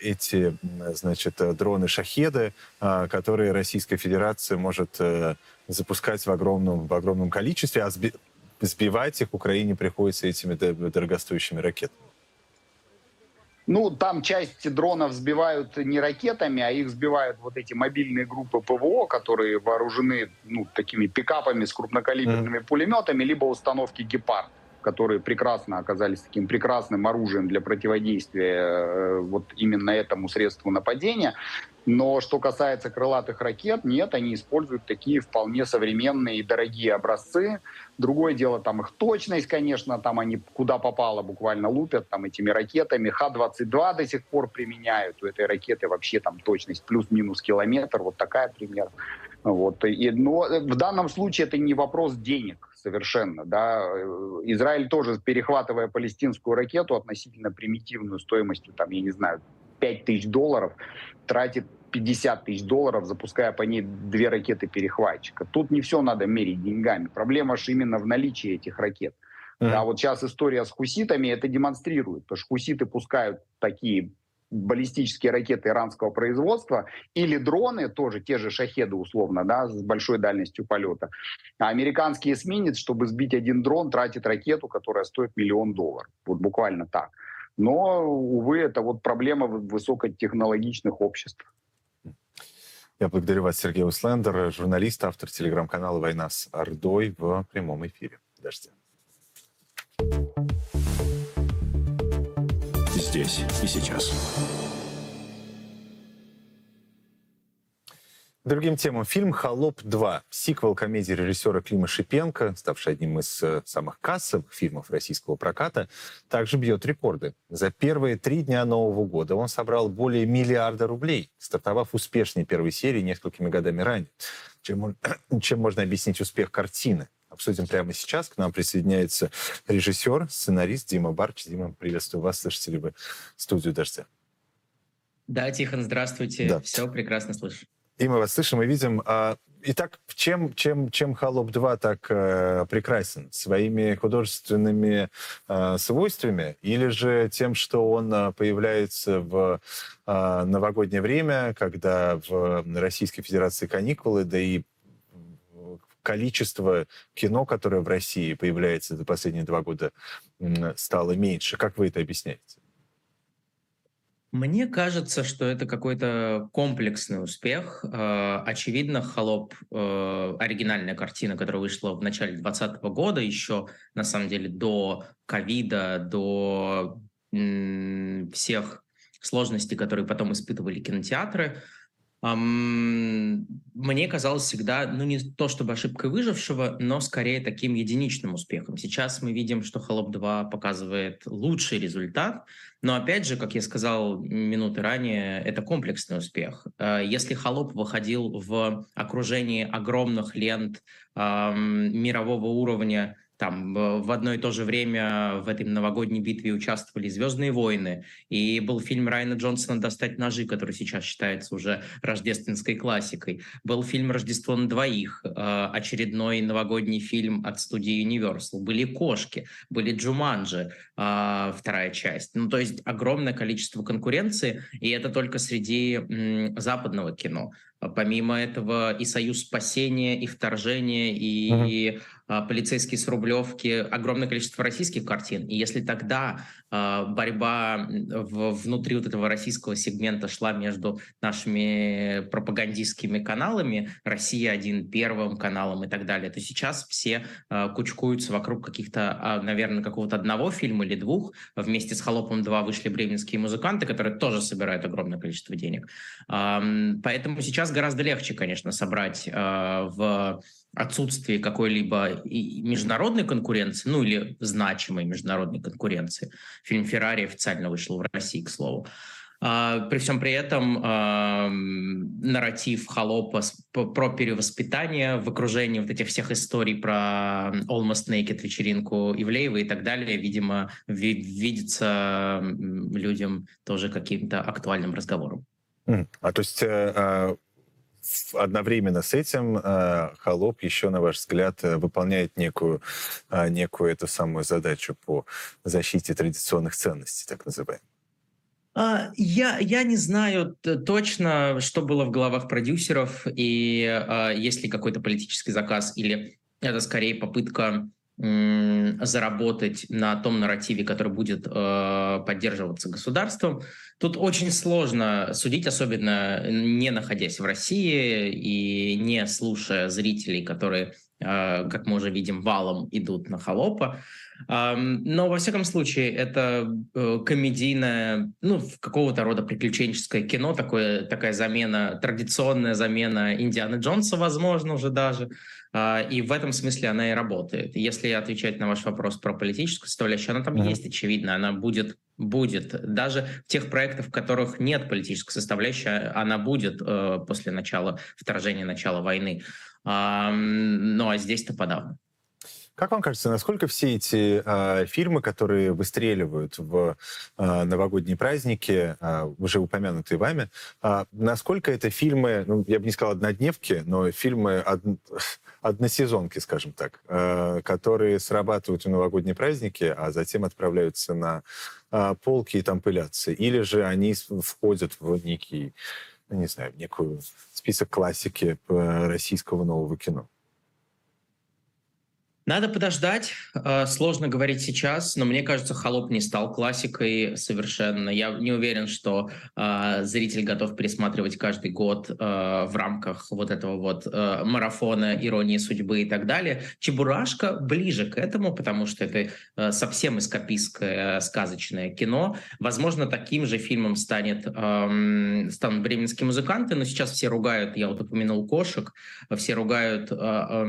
эти, значит, дроны-шахеды, э, которые Российская Федерация может э, запускать в огромном, в огромном количестве, а сби сбивать их Украине приходится этими дорогостоящими ракетами.
Ну, там часть дронов сбивают не ракетами, а их сбивают вот эти мобильные группы ПВО, которые вооружены ну, такими пикапами с крупнокалиберными mm-hmm. пулеметами, либо установки «Гепард» которые прекрасно оказались таким прекрасным оружием для противодействия э, вот именно этому средству нападения. Но что касается крылатых ракет, нет, они используют такие вполне современные и дорогие образцы. Другое дело, там их точность, конечно, там они куда попало буквально лупят там этими ракетами. Х-22 до сих пор применяют. У этой ракеты вообще там точность плюс-минус километр, вот такая пример. Вот. И, но в данном случае это не вопрос денег совершенно. Да. Израиль тоже, перехватывая палестинскую ракету относительно примитивную стоимостью, там, я не знаю, 5 тысяч долларов, тратит 50 тысяч долларов, запуская по ней две ракеты перехватчика. Тут не все надо мерить деньгами. Проблема же именно в наличии этих ракет. Mm-hmm. Да, вот сейчас история с хуситами это демонстрирует, потому что хуситы пускают такие баллистические ракеты иранского производства или дроны, тоже те же шахеды условно, да, с большой дальностью полета. А американский эсминец, чтобы сбить один дрон, тратит ракету, которая стоит миллион долларов. Вот буквально так. Но, увы, это вот проблема высокотехнологичных обществ.
Я благодарю вас, Сергей Услендер, журналист, автор телеграм-канала «Война с Ордой» в прямом эфире. Дождя.
Здесь и сейчас.
Другим темам. Фильм «Холоп 2». Сиквел комедии режиссера Клима Шипенко, ставший одним из э, самых кассовых фильмов российского проката, также бьет рекорды. За первые три дня Нового года он собрал более миллиарда рублей, стартовав успешнее первой серии несколькими годами ранее. Чем, чем можно объяснить успех картины? Обсудим прямо сейчас. К нам присоединяется режиссер, сценарист Дима Барч. Дима, приветствую вас. Слышите ли вы студию «Дождя»?
Да, Тихон, здравствуйте. Да. Все прекрасно слышу.
И мы вас слышим и видим. А, итак, чем, чем, чем «Холоп-2» так э, прекрасен? Своими художественными э, свойствами или же тем, что он э, появляется в новогоднее время, когда в Российской Федерации каникулы, да и количество кино, которое в России появляется за последние два года, стало меньше. Как вы это объясняете?
Мне кажется, что это какой-то комплексный успех. Э, очевидно, «Холоп» э, — оригинальная картина, которая вышла в начале 2020 года, еще, на самом деле, до ковида, до всех сложностей, которые потом испытывали кинотеатры. Мне казалось всегда, ну не то чтобы ошибкой выжившего, но скорее таким единичным успехом. Сейчас мы видим, что «Холоп 2» показывает лучший результат, но опять же, как я сказал минуты ранее, это комплексный успех. Э, если «Холоп» выходил в окружении огромных лент мирового уровня, там в одно и то же время в этой новогодней битве участвовали «Звездные войны», и был фильм Райана Джонсона «Достать ножи», который сейчас считается уже рождественской классикой. Был фильм «Рождество на двоих», э, очередной новогодний фильм от студии Universal. Были «Кошки», были «Джуманджи», э, вторая часть. Ну, то есть огромное количество конкуренции, и это только среди западного кино. Помимо этого и «Союз спасения», и «Вторжение», и угу. полицейские с Рублевки, огромное количество российских картин. И если тогда а, борьба внутри вот этого российского сегмента шла между нашими пропагандистскими каналами, Россия один первым каналом и так далее, то сейчас все а, кучкуются вокруг каких-то, наверное, какого-то одного фильма или двух. Вместе с «Холопом 2» вышли бременские музыканты, которые тоже собирают огромное количество денег. Поэтому сейчас гораздо легче, конечно, собрать в отсутствии какой-либо международной конкуренции, ну или значимой международной конкуренции. Фильм «Феррари» официально вышел в России, к слову. А, при всем при этом э, нарратив Холопа про перевоспитание в окружении вот этих всех историй про Almost Naked вечеринку Ивлеева и так далее, видимо, ви видится людям тоже каким-то актуальным разговором.
А то есть э, а, одновременно с этим э, холоп еще, на ваш взгляд, э, выполняет некую, э, некую эту самую задачу по защите традиционных ценностей, так называемых?
А, я, я не знаю точно, что было в головах продюсеров, и есть ли какой-то политический заказ, или это скорее попытка заработать на том нарративе, который будет э, поддерживаться государством. Тут очень сложно судить, особенно не находясь в России и не слушая зрителей, которые, э, как мы уже видим, валом идут на холопа. Э, но, во всяком случае, это э, комедийное, ну, какого-то рода приключенческое кино, такое, такая замена, традиционная замена Индианы Джонса, возможно, уже даже. А, и в этом смысле она и работает. Если отвечать на ваш вопрос про политическую составляющую, она там mm-hmm. есть, очевидно, она будет, будет. Даже в тех проектах, в которых нет политической составляющей, она будет э, после начала вторжения, начала войны. Э, ну а здесь-то подавно.
Как вам кажется, насколько все эти э, фильмы, которые выстреливают в э, новогодние праздники, э, уже упомянутые вами, э, насколько это фильмы, ну, я бы не сказал однодневки, но фильмы од... односезонки, скажем так, э, которые срабатывают в новогодние праздники, а затем отправляются на э, полки и там пылятся? Или же они входят в некий, не знаю, некую список классики российского нового кино?
Надо подождать. Э, сложно говорить сейчас, но мне кажется, «Холоп» не стал классикой совершенно. Я не уверен, что э, зритель готов пересматривать каждый год э, в рамках вот этого вот э, марафона «Иронии судьбы» и так далее. «Чебурашка» ближе к этому, потому что это э, совсем эскапистское сказочное кино. Возможно, таким же фильмом станет, э, станут «Бременские музыканты», но сейчас все ругают, я вот упомянул кошек, все ругают э, э,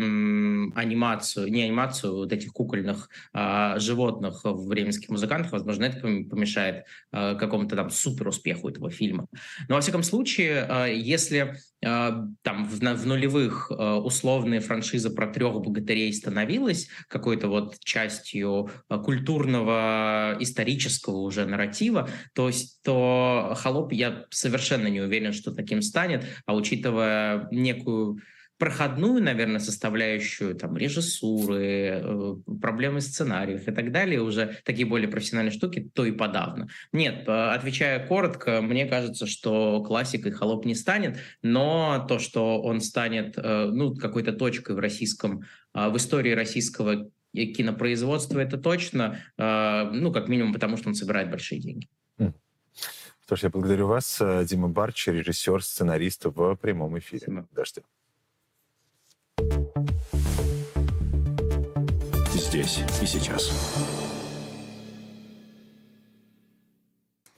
анимацию, не анимацию вот этих кукольных а, животных в «Бременских музыкантах». Возможно, это помешает а, какому-то там супер успеху этого фильма. Но, во всяком случае, а, если а, там в, в нулевых а, условная франшиза про трех богатырей становилась какой-то вот частью а, культурного, исторического уже нарратива, то, то «Холоп» я совершенно не уверен, что таким станет, а учитывая некую проходную, наверное, составляющую там режиссуры, э, проблемы сценариев и так далее, уже такие более профессиональные штуки, то и подавно. Нет, отвечая коротко, мне кажется, что классикой холоп не станет, но то, что он станет э, ну, какой-то точкой в российском, в истории российского кинопроизводства, это точно, э, ну, как минимум, потому что он собирает большие деньги.
Что ж, я благодарю вас, Дима Барч, режиссер, сценарист в прямом эфире. Спасибо. Дождя.
Здесь и сейчас.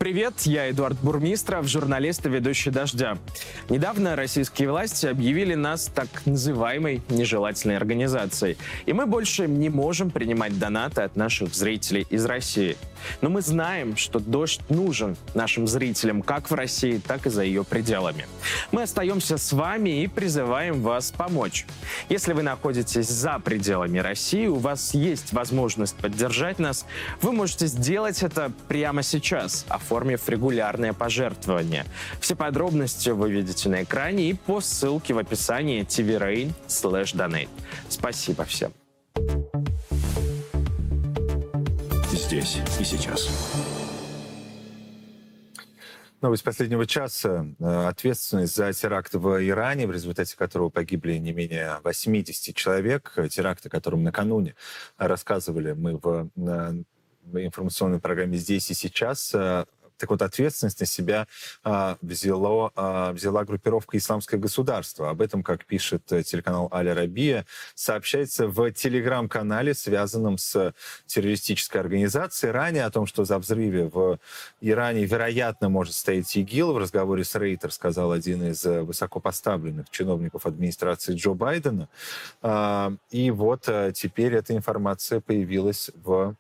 Привет, я Эдуард Бурмистров, журналист и ведущий «Дождя». Недавно российские власти объявили нас так называемой нежелательной организацией. И мы больше не можем принимать донаты от наших зрителей из России. Но мы знаем, что «Дождь» нужен нашим зрителям как в России, так и за ее пределами. Мы остаемся с вами и призываем вас помочь. Если вы находитесь за пределами России, у вас есть возможность поддержать нас, вы можете сделать это прямо сейчас, регулярное пожертвование. Все подробности вы видите на экране и по ссылке в описании tvrain.donate. Спасибо всем
здесь и сейчас.
Новость последнего часа. Э, ответственность за теракт в Иране, в результате которого погибли не менее 80 человек. Теракт, о котором накануне рассказывали мы в информационной программе «Здесь и сейчас», э, так вот, ответственность на себя а, взяло, а, взяла группировка «Исламское государство». Об этом, как пишет э, телеканал «Аля Рабия», сообщается в телеграм-канале, связанном с террористической организацией. Ранее о том, что за взрыве в Иране, вероятно, может стоять ИГИЛ, в разговоре с Рейтер сказал один из э, высокопоставленных чиновников администрации Джо Байдена. А, и вот э, теперь эта информация появилась в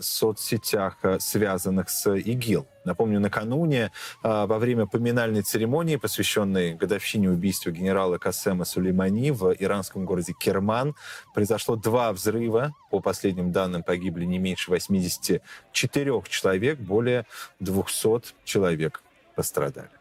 соцсетях, связанных с ИГИЛ. Напомню, накануне а, во время поминальной церемонии, посвященной годовщине убийства генерала Касема Сулеймани в иранском городе Керман, произошло два взрыва. По последним данным погибли не меньше 84 человек, более 200 человек пострадали.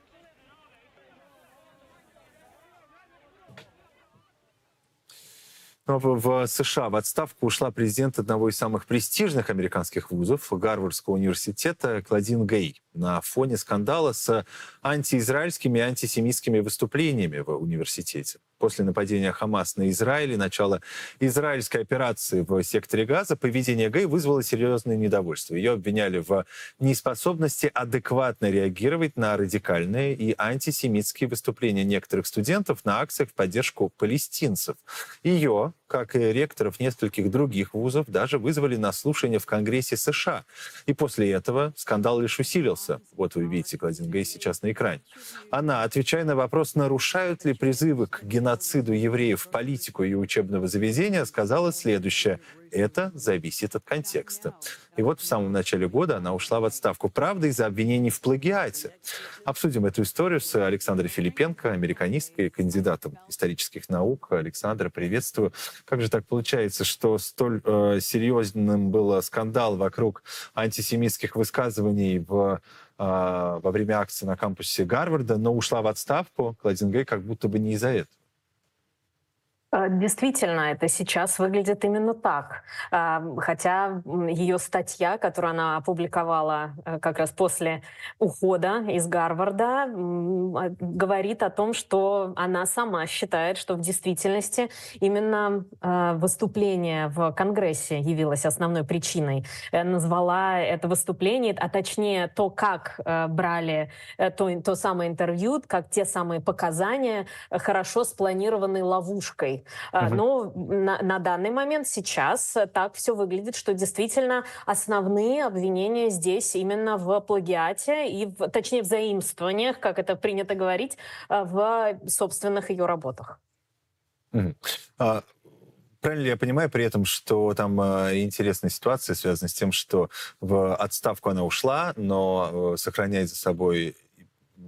В США в отставку ушла президент одного из самых престижных американских вузов, Гарвардского университета, Клодин Гей, на фоне скандала с антиизраильскими и антисемитскими выступлениями в университете. После нападения Хамас на Израиль и начала израильской операции в секторе Газа поведение Гей вызвало серьезное недовольство. Ее обвиняли в неспособности адекватно реагировать на радикальные и антисемитские выступления некоторых студентов на акциях в поддержку палестинцев. Ее как и ректоров нескольких других вузов, даже вызвали на слушание в Конгрессе США. И после этого скандал лишь усилился. Вот вы видите Кладин Гей сейчас на экране. Она, отвечая на вопрос, нарушают ли призывы к геноциду евреев политику и учебного заведения, сказала следующее это зависит от контекста. И вот в самом начале года она ушла в отставку. Правда, из-за обвинений в плагиате. Обсудим эту историю с Александрой Филипенко, американисткой, кандидатом исторических наук. Александра, приветствую. Как же так получается, что столь э, серьезным был скандал вокруг антисемитских высказываний в э, во время акции на кампусе Гарварда, но ушла в отставку. Кладин Гей как будто бы не из-за этого.
Э, действительно, это сейчас выглядит именно так. Хотя ее статья, которую она опубликовала э, как раз после ухода из Гарварда, а, говорит о том, что она сама считает, что в действительности именно э, выступление в Конгрессе явилось основной причиной. Назвала это выступление, а точнее то, как брали то, то самое интервью, как те самые показания хорошо спланированной ловушкой Угу. Но на, на данный момент сейчас так все выглядит, что действительно основные обвинения здесь именно в плагиате и, в, точнее, в заимствованиях, как это принято говорить, э, в собственных ее работах.
Угу. А... Правильно ли я понимаю при этом, что там э, интересная ситуация связана с тем, что в отставку она ушла, но э, сохраняет за собой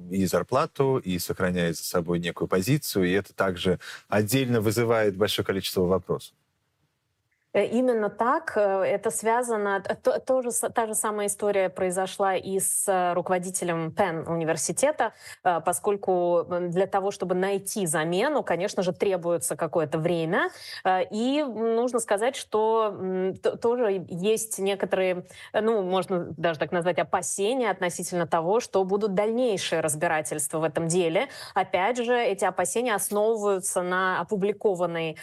и зарплату, и сохраняет за собой некую позицию, и это также отдельно вызывает большое количество вопросов.
Э, именно так. Э, это связано... То, то же, та же самая история произошла и с э, руководителем Пен университета, поскольку для того, чтобы найти замену, конечно же, требуется какое-то время. И нужно сказать, что тоже есть некоторые, ну, можно даже так назвать, опасения относительно того, что будут дальнейшие разбирательства в этом деле. Опять же, эти опасения основываются на опубликованной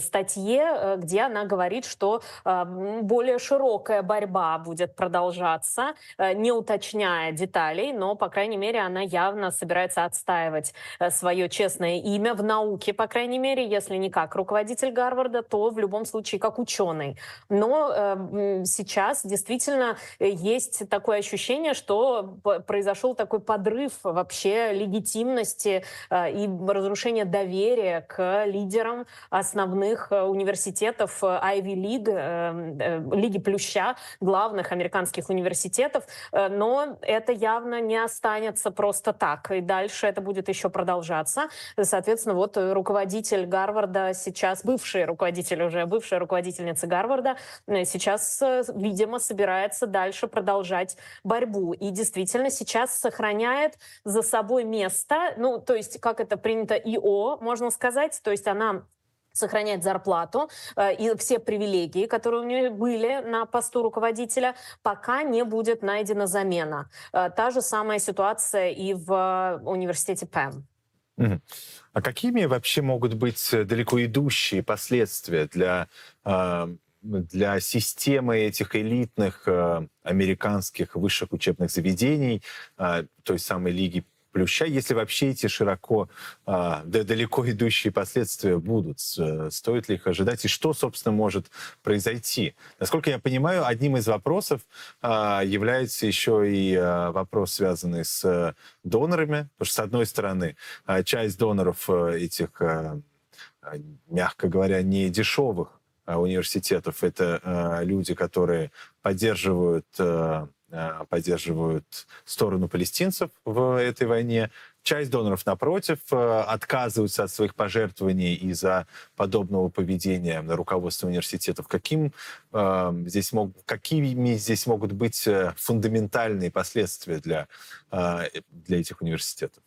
статье, где она говорит, говорит, что э, более широкая борьба будет продолжаться, э, не уточняя деталей, но, по крайней мере, она явно собирается отстаивать э, свое честное имя в науке, по крайней мере, если не как руководитель Гарварда, то в любом случае как ученый. Но э, сейчас действительно есть такое ощущение, что произошел такой подрыв вообще легитимности э, и разрушение доверия к лидерам основных э, университетов Ivy Ivy League, э, э, Лиги Плюща, главных американских университетов, э, но это явно не останется просто так. И дальше это будет еще продолжаться. Соответственно, вот руководитель Гарварда сейчас, бывший руководитель уже, бывшая руководительница Гарварда, сейчас, видимо, собирается дальше продолжать борьбу. И действительно сейчас сохраняет за собой место, ну, то есть, как это принято, ИО, можно сказать, то есть она сохранять зарплату э, и все привилегии, которые у нее были на посту руководителя, пока не будет найдена замена. Э, та же самая ситуация и в э, университете Пэм.
А какими вообще могут быть далеко идущие последствия для, для системы этих элитных американских высших учебных заведений, той самой Лиги плюща, если вообще эти широко, а, да, далеко идущие последствия будут, стоит ли их ожидать, и что, собственно, может произойти? Насколько я понимаю, одним из вопросов а, является еще и а, вопрос, связанный с донорами, потому что, с одной стороны, часть доноров а, этих, мягко говоря, не дешевых университетов, это люди, которые поддерживают Э, поддерживают сторону палестинцев в этой войне. Часть доноров, напротив, э, отказываются от своих пожертвований из-за подобного поведения на руководство университетов. Каким, э, здесь мог, какими здесь могут быть фундаментальные последствия для, для этих университетов?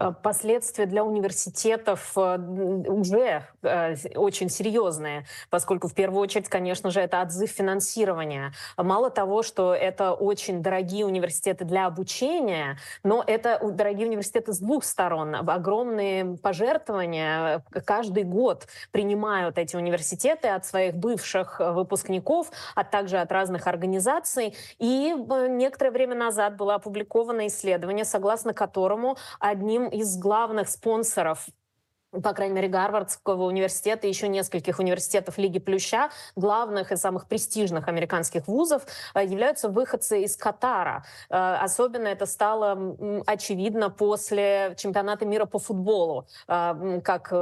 Э, последствия для университетов э, уже э, очень серьезные, поскольку в первую очередь, конечно же, это отзыв финансирования. Мало того, что это очень дорогие университеты для обучения, но это дорогие университеты с двух сторон. Огромные пожертвования каждый год принимают эти университеты от своих бывших выпускников, а также от разных организаций. И некоторое время назад было опубликовано исследование, согласно которому одним из главных спонсоров по крайней мере, Гарвардского университета и еще нескольких университетов Лиги Плюща, главных и самых престижных американских вузов, э, являются выходцы из Катара. Э, особенно это стало очевидно после чемпионата мира по футболу. Э, как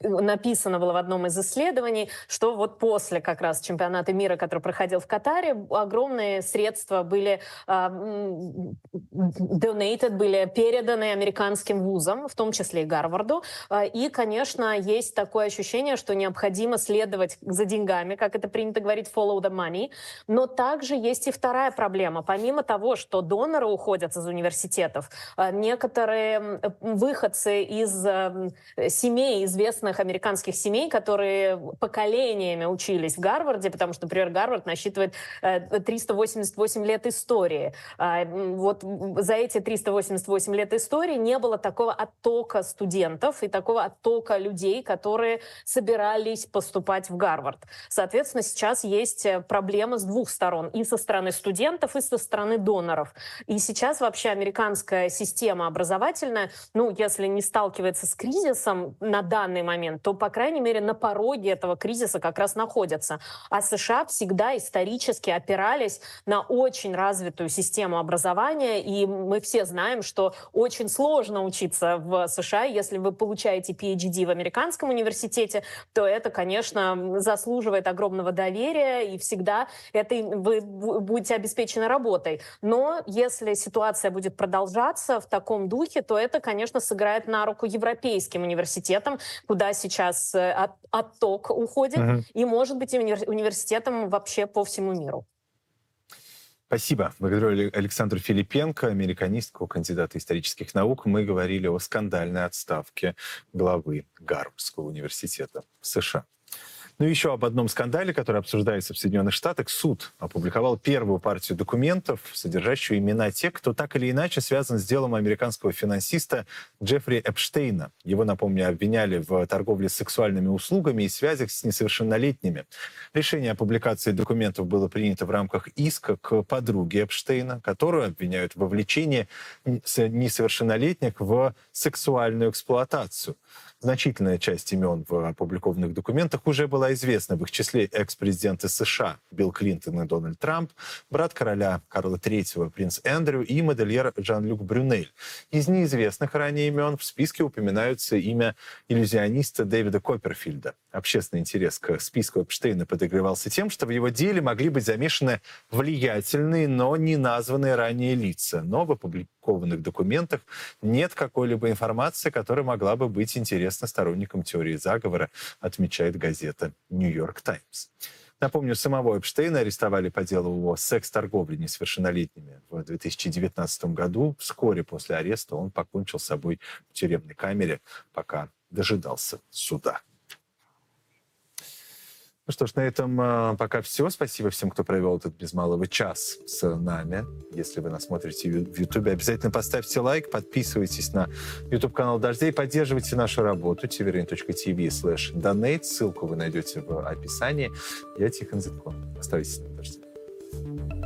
написано было в одном из исследований, что вот после как раз чемпионата мира, который проходил в Катаре, огромные средства были donated, были переданы американским вузам, в том числе и Гарварду, и, конечно, есть такое ощущение, что необходимо следовать за деньгами, как это принято говорить, follow the money. Но также есть и вторая проблема. Помимо того, что доноры уходят из университетов, э, некоторые выходцы из э, семей, известных американских семей, которые поколениями учились в Гарварде, потому что, например, Гарвард насчитывает 388 э, лет истории. А, вот за эти 388 лет истории не было такого оттока студентов и такого оттока людей, которые собирались поступать в Гарвард. Соответственно, сейчас есть э, проблема с двух сторон. И со стороны студентов, и со стороны доноров. И сейчас вообще американская система образовательная, ну, если не сталкивается с кризисом на данный момент, то, по крайней мере, на пороге этого кризиса как раз находится. А США всегда исторически опирались на очень развитую систему образования, и мы все знаем, что очень сложно учиться в США, если вы получаете PhD в американском университете, то это, конечно, заслуживает огромного доверия, и всегда это вы будете обеспечены работой. Но если ситуация будет продолжаться в таком духе, то это, конечно, сыграет на руку европейским университетам, куда сейчас э, отток уходит, угу. и, может быть, университетам вообще по всему миру.
Спасибо. Благодарю Александру Филипенко, американистку, кандидата исторических наук. Мы говорили о скандальной отставке главы Гарвардского университета в США. Ну, еще об одном скандале, который обсуждается в Соединенных Штатах. Суд опубликовал первую партию документов, содержащую имена тех, кто так или иначе связан с делом американского финансиста Джеффри Эпштейна. Его, напомню, обвиняли в торговле сексуальными услугами и связях с несовершеннолетними. Решение о публикации документов было принято в рамках иска к подруге Эпштейна, которую обвиняют в вовлечении несовершеннолетних в сексуальную эксплуатацию. Значительная часть имен в опубликованных документах уже была известна. В их числе экс-президенты США Билл Клинтон и Дональд Трамп, брат короля Карла III принц Эндрю и модельер Жан-Люк Брюнель. Из неизвестных ранее имен в списке упоминаются имя иллюзиониста Дэвида Копперфильда. Общественный интерес к списку Эпштейна подогревался тем, что в его деле могли быть замешаны влиятельные, но не названные ранее лица. Но в опубликованных документах нет какой-либо информации, которая могла бы быть интересна сторонникам теории заговора, отмечает газета «Нью-Йорк Таймс». Напомню, самого Эпштейна арестовали по делу о секс-торговле несовершеннолетними в 2019 году. Вскоре после ареста он покончил с собой в тюремной камере, пока дожидался суда. Ну что ж, на этом э, пока все. Спасибо всем, кто провел этот без малого час с нами. Если вы нас смотрите в Ютубе, обязательно поставьте лайк, подписывайтесь на YouTube-канал Дождей, поддерживайте нашу работу tvn.tv slash donate. Ссылку вы найдете в описании. Я Тихон Зитко. Оставайтесь на Дождей.